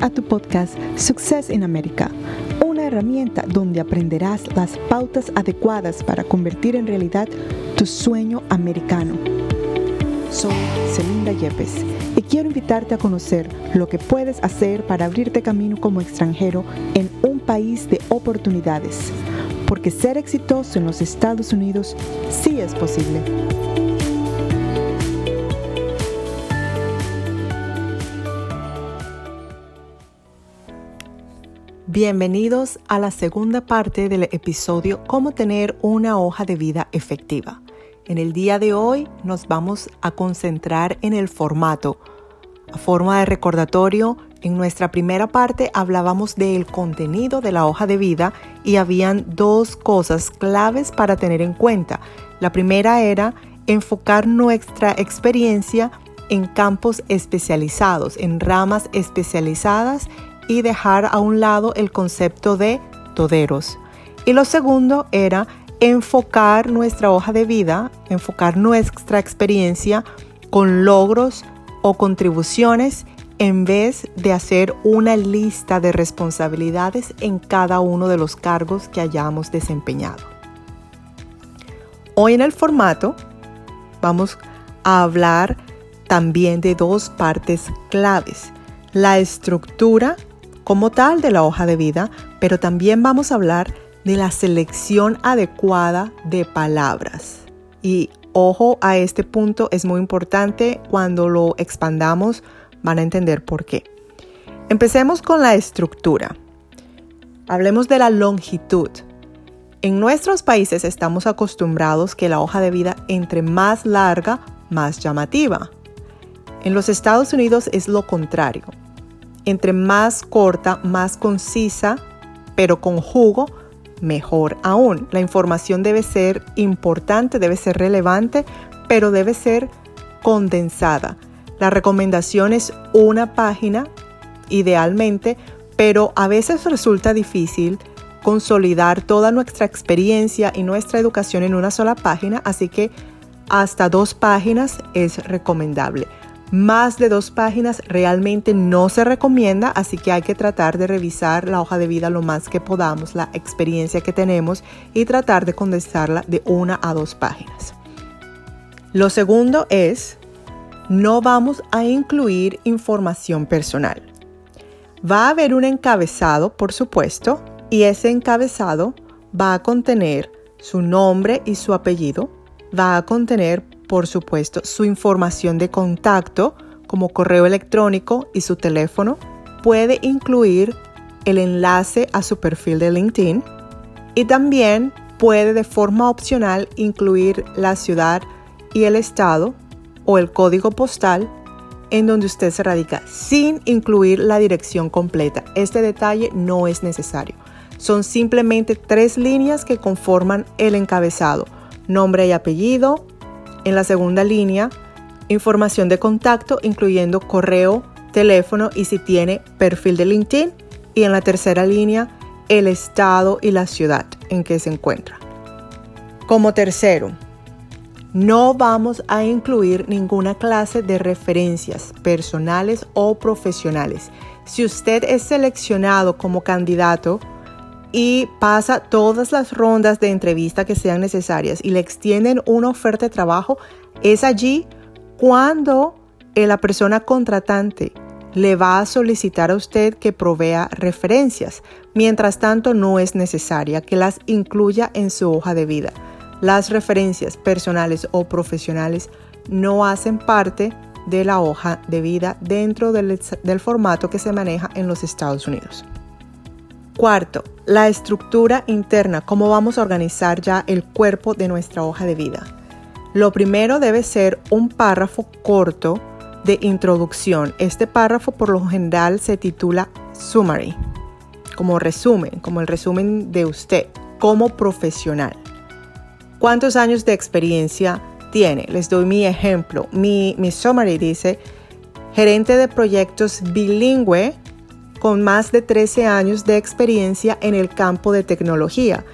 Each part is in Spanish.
A tu podcast Success in America, una herramienta donde aprenderás las pautas adecuadas para convertir en realidad tu sueño americano. Soy Celinda Yepes y quiero invitarte a conocer lo que puedes hacer para abrirte camino como extranjero en un país de oportunidades, porque ser exitoso en los Estados Unidos sí es posible. Bienvenidos a la segunda parte del episodio Cómo tener una hoja de vida efectiva. En el día de hoy nos vamos a concentrar en el formato. A forma de recordatorio, en nuestra primera parte hablábamos del contenido de la hoja de vida y habían dos cosas claves para tener en cuenta. La primera era enfocar nuestra experiencia en campos especializados, en ramas especializadas y dejar a un lado el concepto de toderos. Y lo segundo era enfocar nuestra hoja de vida, enfocar nuestra experiencia con logros o contribuciones en vez de hacer una lista de responsabilidades en cada uno de los cargos que hayamos desempeñado. Hoy en el formato vamos a hablar también de dos partes claves, la estructura como tal de la hoja de vida, pero también vamos a hablar de la selección adecuada de palabras. Y ojo a este punto, es muy importante, cuando lo expandamos van a entender por qué. Empecemos con la estructura. Hablemos de la longitud. En nuestros países estamos acostumbrados que la hoja de vida entre más larga, más llamativa. En los Estados Unidos es lo contrario entre más corta, más concisa, pero con jugo, mejor aún. La información debe ser importante, debe ser relevante, pero debe ser condensada. La recomendación es una página, idealmente, pero a veces resulta difícil consolidar toda nuestra experiencia y nuestra educación en una sola página, así que hasta dos páginas es recomendable. Más de dos páginas realmente no se recomienda, así que hay que tratar de revisar la hoja de vida lo más que podamos, la experiencia que tenemos y tratar de condensarla de una a dos páginas. Lo segundo es, no vamos a incluir información personal. Va a haber un encabezado, por supuesto, y ese encabezado va a contener su nombre y su apellido, va a contener por supuesto, su información de contacto como correo electrónico y su teléfono. Puede incluir el enlace a su perfil de LinkedIn y también puede de forma opcional incluir la ciudad y el estado o el código postal en donde usted se radica sin incluir la dirección completa. Este detalle no es necesario. Son simplemente tres líneas que conforman el encabezado. Nombre y apellido, en la segunda línea, información de contacto, incluyendo correo, teléfono y si tiene perfil de LinkedIn. Y en la tercera línea, el estado y la ciudad en que se encuentra. Como tercero, no vamos a incluir ninguna clase de referencias personales o profesionales. Si usted es seleccionado como candidato, y pasa todas las rondas de entrevista que sean necesarias y le extienden una oferta de trabajo, es allí cuando la persona contratante le va a solicitar a usted que provea referencias. Mientras tanto, no es necesaria que las incluya en su hoja de vida. Las referencias personales o profesionales no hacen parte de la hoja de vida dentro del, del formato que se maneja en los Estados Unidos. Cuarto, la estructura interna, cómo vamos a organizar ya el cuerpo de nuestra hoja de vida. Lo primero debe ser un párrafo corto de introducción. Este párrafo por lo general se titula summary, como resumen, como el resumen de usted como profesional. ¿Cuántos años de experiencia tiene? Les doy mi ejemplo. Mi, mi summary dice, gerente de proyectos bilingüe con más de 13 años de experiencia en el campo de tecnología.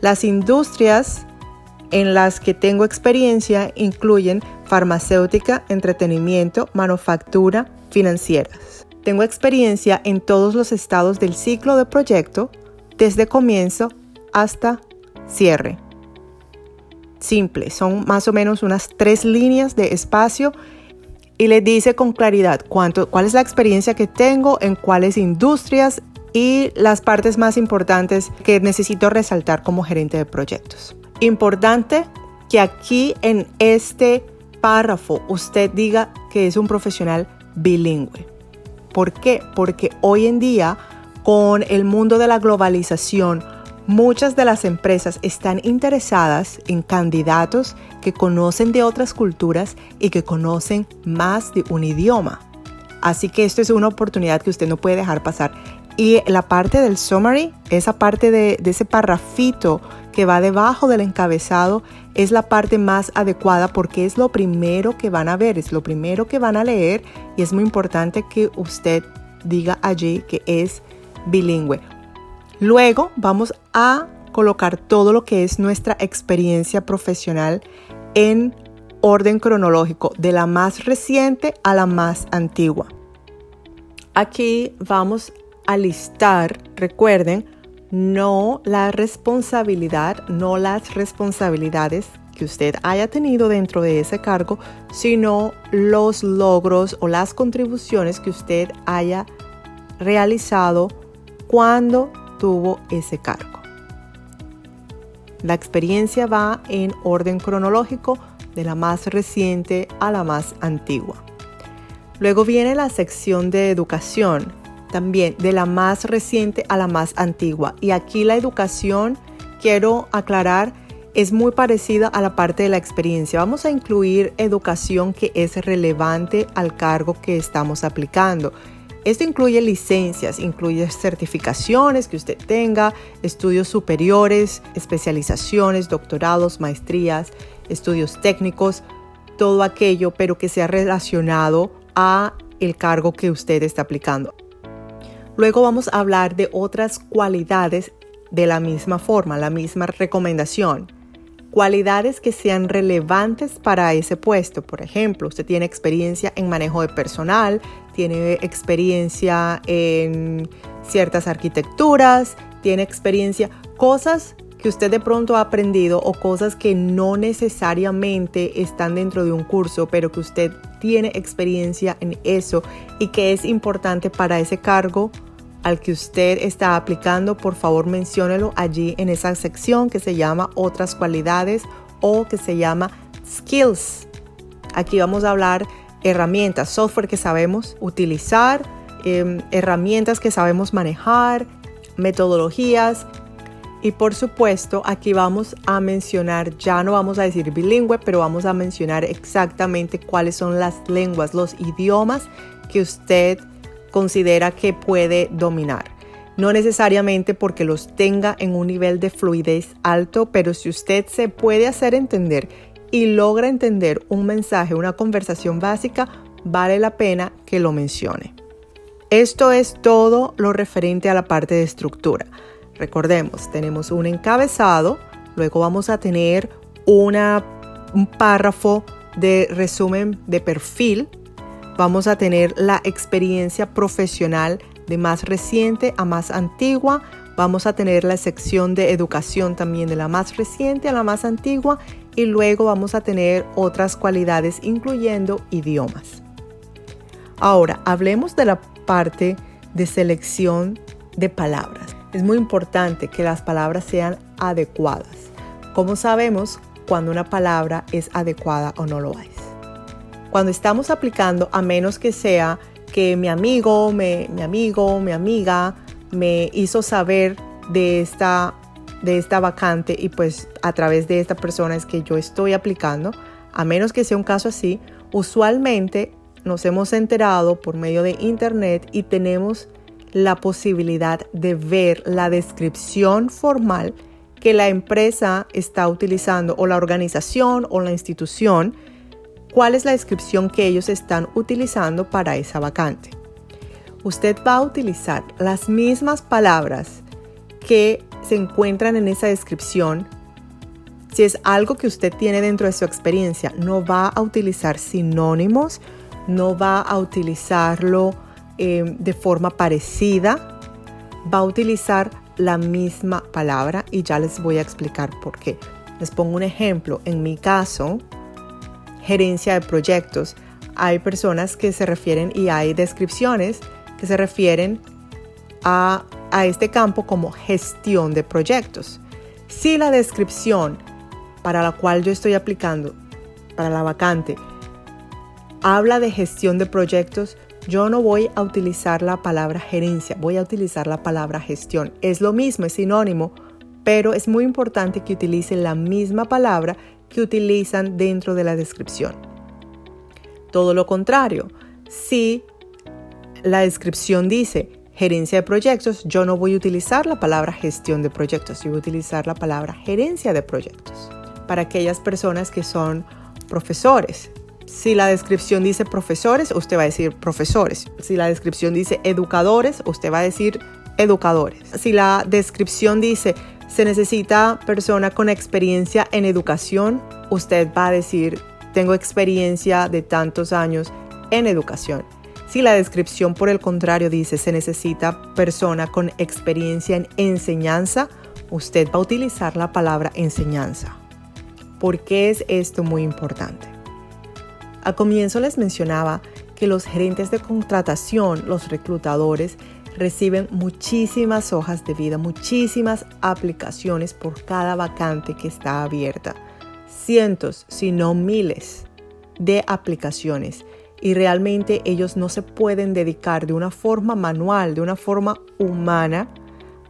Las industrias en las que tengo experiencia incluyen farmacéutica, entretenimiento, manufactura, financieras. Tengo experiencia en todos los estados del ciclo de proyecto, desde comienzo hasta cierre. Simple, son más o menos unas tres líneas de espacio y le dice con claridad cuánto, cuál es la experiencia que tengo en cuáles industrias y las partes más importantes que necesito resaltar como gerente de proyectos. Importante que aquí en este párrafo usted diga que es un profesional bilingüe. ¿Por qué? Porque hoy en día, con el mundo de la globalización, muchas de las empresas están interesadas en candidatos que conocen de otras culturas y que conocen más de un idioma. Así que esto es una oportunidad que usted no puede dejar pasar. Y la parte del summary, esa parte de, de ese parrafito que va debajo del encabezado, es la parte más adecuada porque es lo primero que van a ver, es lo primero que van a leer y es muy importante que usted diga allí que es bilingüe. Luego vamos a colocar todo lo que es nuestra experiencia profesional en orden cronológico, de la más reciente a la más antigua. Aquí vamos a listar, recuerden, no la responsabilidad, no las responsabilidades que usted haya tenido dentro de ese cargo, sino los logros o las contribuciones que usted haya realizado cuando ese cargo. La experiencia va en orden cronológico de la más reciente a la más antigua. Luego viene la sección de educación, también de la más reciente a la más antigua. Y aquí la educación, quiero aclarar, es muy parecida a la parte de la experiencia. Vamos a incluir educación que es relevante al cargo que estamos aplicando. Esto incluye licencias, incluye certificaciones que usted tenga, estudios superiores, especializaciones, doctorados, maestrías, estudios técnicos, todo aquello, pero que sea relacionado a el cargo que usted está aplicando. Luego vamos a hablar de otras cualidades de la misma forma, la misma recomendación. Cualidades que sean relevantes para ese puesto. Por ejemplo, usted tiene experiencia en manejo de personal, tiene experiencia en ciertas arquitecturas, tiene experiencia, cosas que usted de pronto ha aprendido o cosas que no necesariamente están dentro de un curso, pero que usted tiene experiencia en eso y que es importante para ese cargo al que usted está aplicando, por favor menciónelo allí en esa sección que se llama otras cualidades o que se llama skills. Aquí vamos a hablar herramientas, software que sabemos utilizar, em, herramientas que sabemos manejar, metodologías, y por supuesto, aquí vamos a mencionar, ya no vamos a decir bilingüe, pero vamos a mencionar exactamente cuáles son las lenguas, los idiomas que usted considera que puede dominar. No necesariamente porque los tenga en un nivel de fluidez alto, pero si usted se puede hacer entender y logra entender un mensaje, una conversación básica, vale la pena que lo mencione. Esto es todo lo referente a la parte de estructura. Recordemos, tenemos un encabezado, luego vamos a tener un párrafo de resumen de perfil, vamos a tener la experiencia profesional de más reciente a más antigua, vamos a tener la sección de educación también de la más reciente a la más antigua y luego vamos a tener otras cualidades incluyendo idiomas. Ahora, hablemos de la parte de selección de palabras. Es muy importante que las palabras sean adecuadas. ¿Cómo sabemos cuando una palabra es adecuada o no lo es? Cuando estamos aplicando, a menos que sea que mi amigo, mi amigo, mi amiga me hizo saber de esta, de esta vacante y pues a través de esta persona es que yo estoy aplicando, a menos que sea un caso así, usualmente nos hemos enterado por medio de internet y tenemos la posibilidad de ver la descripción formal que la empresa está utilizando o la organización o la institución, cuál es la descripción que ellos están utilizando para esa vacante. Usted va a utilizar las mismas palabras que se encuentran en esa descripción. Si es algo que usted tiene dentro de su experiencia, no va a utilizar sinónimos, no va a utilizarlo eh, de forma parecida, va a utilizar la misma palabra y ya les voy a explicar por qué. Les pongo un ejemplo. En mi caso, gerencia de proyectos, hay personas que se refieren y hay descripciones que se refieren a, a este campo como gestión de proyectos. Si la descripción para la cual yo estoy aplicando, para la vacante, habla de gestión de proyectos, yo no voy a utilizar la palabra gerencia, voy a utilizar la palabra gestión. Es lo mismo, es sinónimo, pero es muy importante que utilicen la misma palabra que utilizan dentro de la descripción. Todo lo contrario, si la descripción dice gerencia de proyectos, yo no voy a utilizar la palabra gestión de proyectos, yo voy a utilizar la palabra gerencia de proyectos. Para aquellas personas que son profesores, si la descripción dice profesores, usted va a decir profesores. Si la descripción dice educadores, usted va a decir educadores. Si la descripción dice se necesita persona con experiencia en educación, usted va a decir tengo experiencia de tantos años en educación. Si la descripción por el contrario dice se necesita persona con experiencia en enseñanza, usted va a utilizar la palabra enseñanza. ¿Por qué es esto muy importante? Al comienzo les mencionaba que los gerentes de contratación, los reclutadores, reciben muchísimas hojas de vida, muchísimas aplicaciones por cada vacante que está abierta. Cientos, si no miles de aplicaciones. Y realmente ellos no se pueden dedicar de una forma manual, de una forma humana,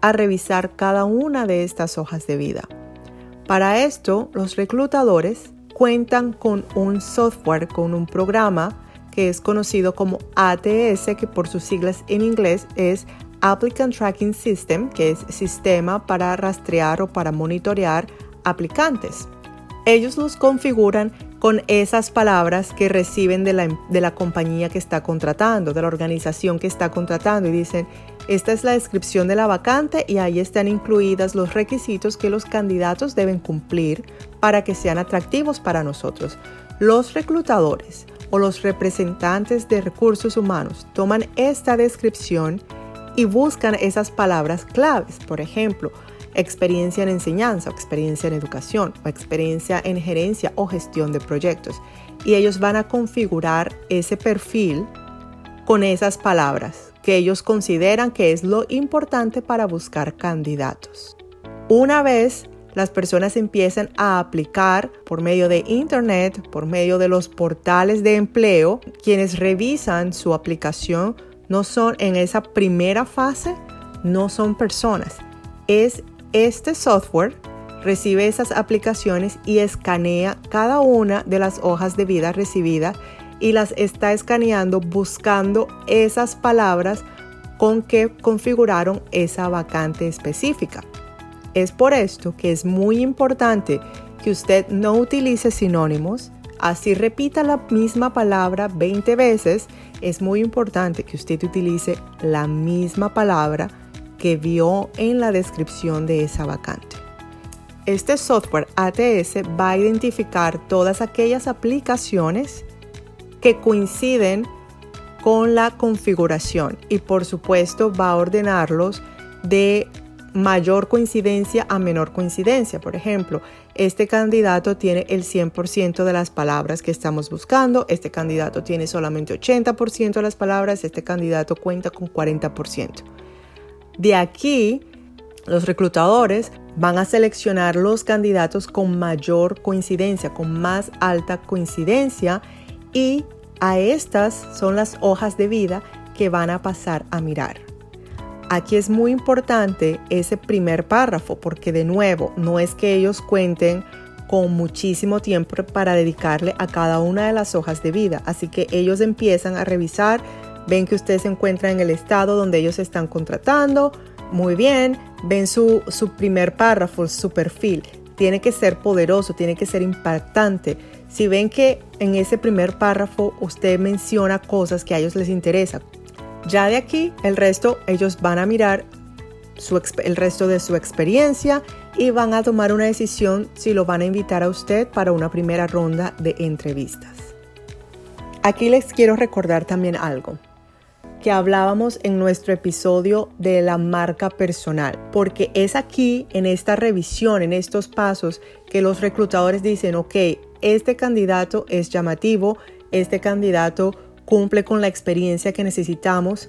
a revisar cada una de estas hojas de vida. Para esto, los reclutadores cuentan con un software, con un programa que es conocido como ATS, que por sus siglas en inglés es Applicant Tracking System, que es sistema para rastrear o para monitorear aplicantes. Ellos los configuran con esas palabras que reciben de la, de la compañía que está contratando, de la organización que está contratando y dicen, esta es la descripción de la vacante y ahí están incluidas los requisitos que los candidatos deben cumplir para que sean atractivos para nosotros. Los reclutadores o los representantes de recursos humanos toman esta descripción y buscan esas palabras claves. Por ejemplo, experiencia en enseñanza o experiencia en educación o experiencia en gerencia o gestión de proyectos. Y ellos van a configurar ese perfil con esas palabras que ellos consideran que es lo importante para buscar candidatos. Una vez las personas empiezan a aplicar por medio de Internet, por medio de los portales de empleo, quienes revisan su aplicación no son en esa primera fase, no son personas, es este software recibe esas aplicaciones y escanea cada una de las hojas de vida recibidas y las está escaneando buscando esas palabras con que configuraron esa vacante específica. Es por esto que es muy importante que usted no utilice sinónimos, así repita la misma palabra 20 veces, es muy importante que usted utilice la misma palabra que vio en la descripción de esa vacante. Este software ATS va a identificar todas aquellas aplicaciones que coinciden con la configuración y por supuesto va a ordenarlos de mayor coincidencia a menor coincidencia. Por ejemplo, este candidato tiene el 100% de las palabras que estamos buscando, este candidato tiene solamente 80% de las palabras, este candidato cuenta con 40%. De aquí, los reclutadores van a seleccionar los candidatos con mayor coincidencia, con más alta coincidencia y a estas son las hojas de vida que van a pasar a mirar. Aquí es muy importante ese primer párrafo porque de nuevo no es que ellos cuenten con muchísimo tiempo para dedicarle a cada una de las hojas de vida, así que ellos empiezan a revisar ven que usted se encuentra en el estado donde ellos están contratando, muy bien, ven su, su primer párrafo, su perfil. Tiene que ser poderoso, tiene que ser impactante. Si ven que en ese primer párrafo usted menciona cosas que a ellos les interesan, ya de aquí el resto ellos van a mirar su, el resto de su experiencia y van a tomar una decisión si lo van a invitar a usted para una primera ronda de entrevistas. Aquí les quiero recordar también algo. que hablábamos en nuestro episodio de la marca personal, porque es aquí, en esta revisión, en estos pasos, que los reclutadores dicen, ok, este candidato es llamativo, este candidato cumple con la experiencia que necesitamos,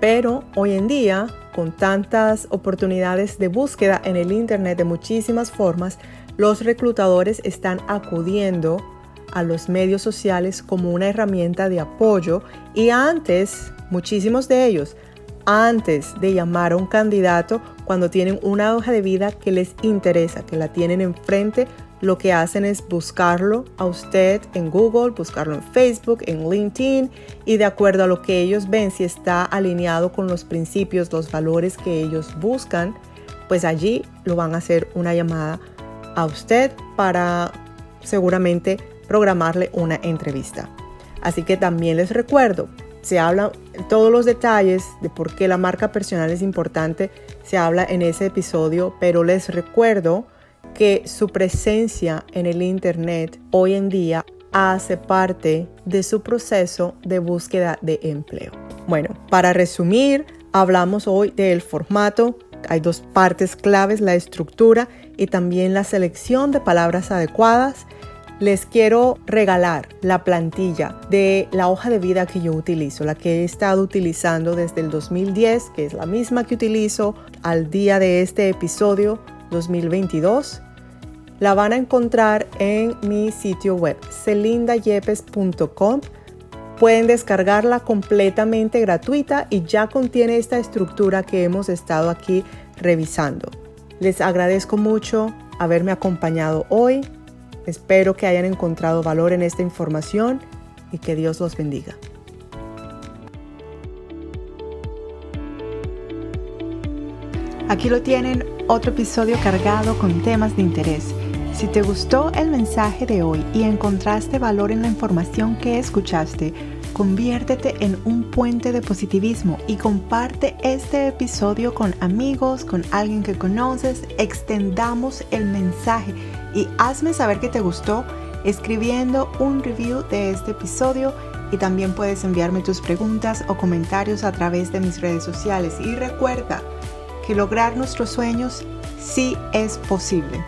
pero hoy en día, con tantas oportunidades de búsqueda en el Internet de muchísimas formas, los reclutadores están acudiendo a los medios sociales como una herramienta de apoyo y antes, muchísimos de ellos, antes de llamar a un candidato, cuando tienen una hoja de vida que les interesa, que la tienen enfrente, lo que hacen es buscarlo a usted en Google, buscarlo en Facebook, en LinkedIn y de acuerdo a lo que ellos ven, si está alineado con los principios, los valores que ellos buscan, pues allí lo van a hacer una llamada a usted para seguramente programarle una entrevista. Así que también les recuerdo, se habla todos los detalles de por qué la marca personal es importante, se habla en ese episodio, pero les recuerdo que su presencia en el Internet hoy en día hace parte de su proceso de búsqueda de empleo. Bueno, para resumir, hablamos hoy del formato. Hay dos partes claves, la estructura y también la selección de palabras adecuadas. Les quiero regalar la plantilla de la hoja de vida que yo utilizo, la que he estado utilizando desde el 2010, que es la misma que utilizo al día de este episodio 2022. La van a encontrar en mi sitio web celindayepes.com. Pueden descargarla completamente gratuita y ya contiene esta estructura que hemos estado aquí revisando. Les agradezco mucho haberme acompañado hoy. Espero que hayan encontrado valor en esta información y que Dios los bendiga. Aquí lo tienen, otro episodio cargado con temas de interés. Si te gustó el mensaje de hoy y encontraste valor en la información que escuchaste, conviértete en un puente de positivismo y comparte este episodio con amigos, con alguien que conoces, extendamos el mensaje y hazme saber que te gustó escribiendo un review de este episodio y también puedes enviarme tus preguntas o comentarios a través de mis redes sociales y recuerda, que lograr nuestros sueños sí es posible.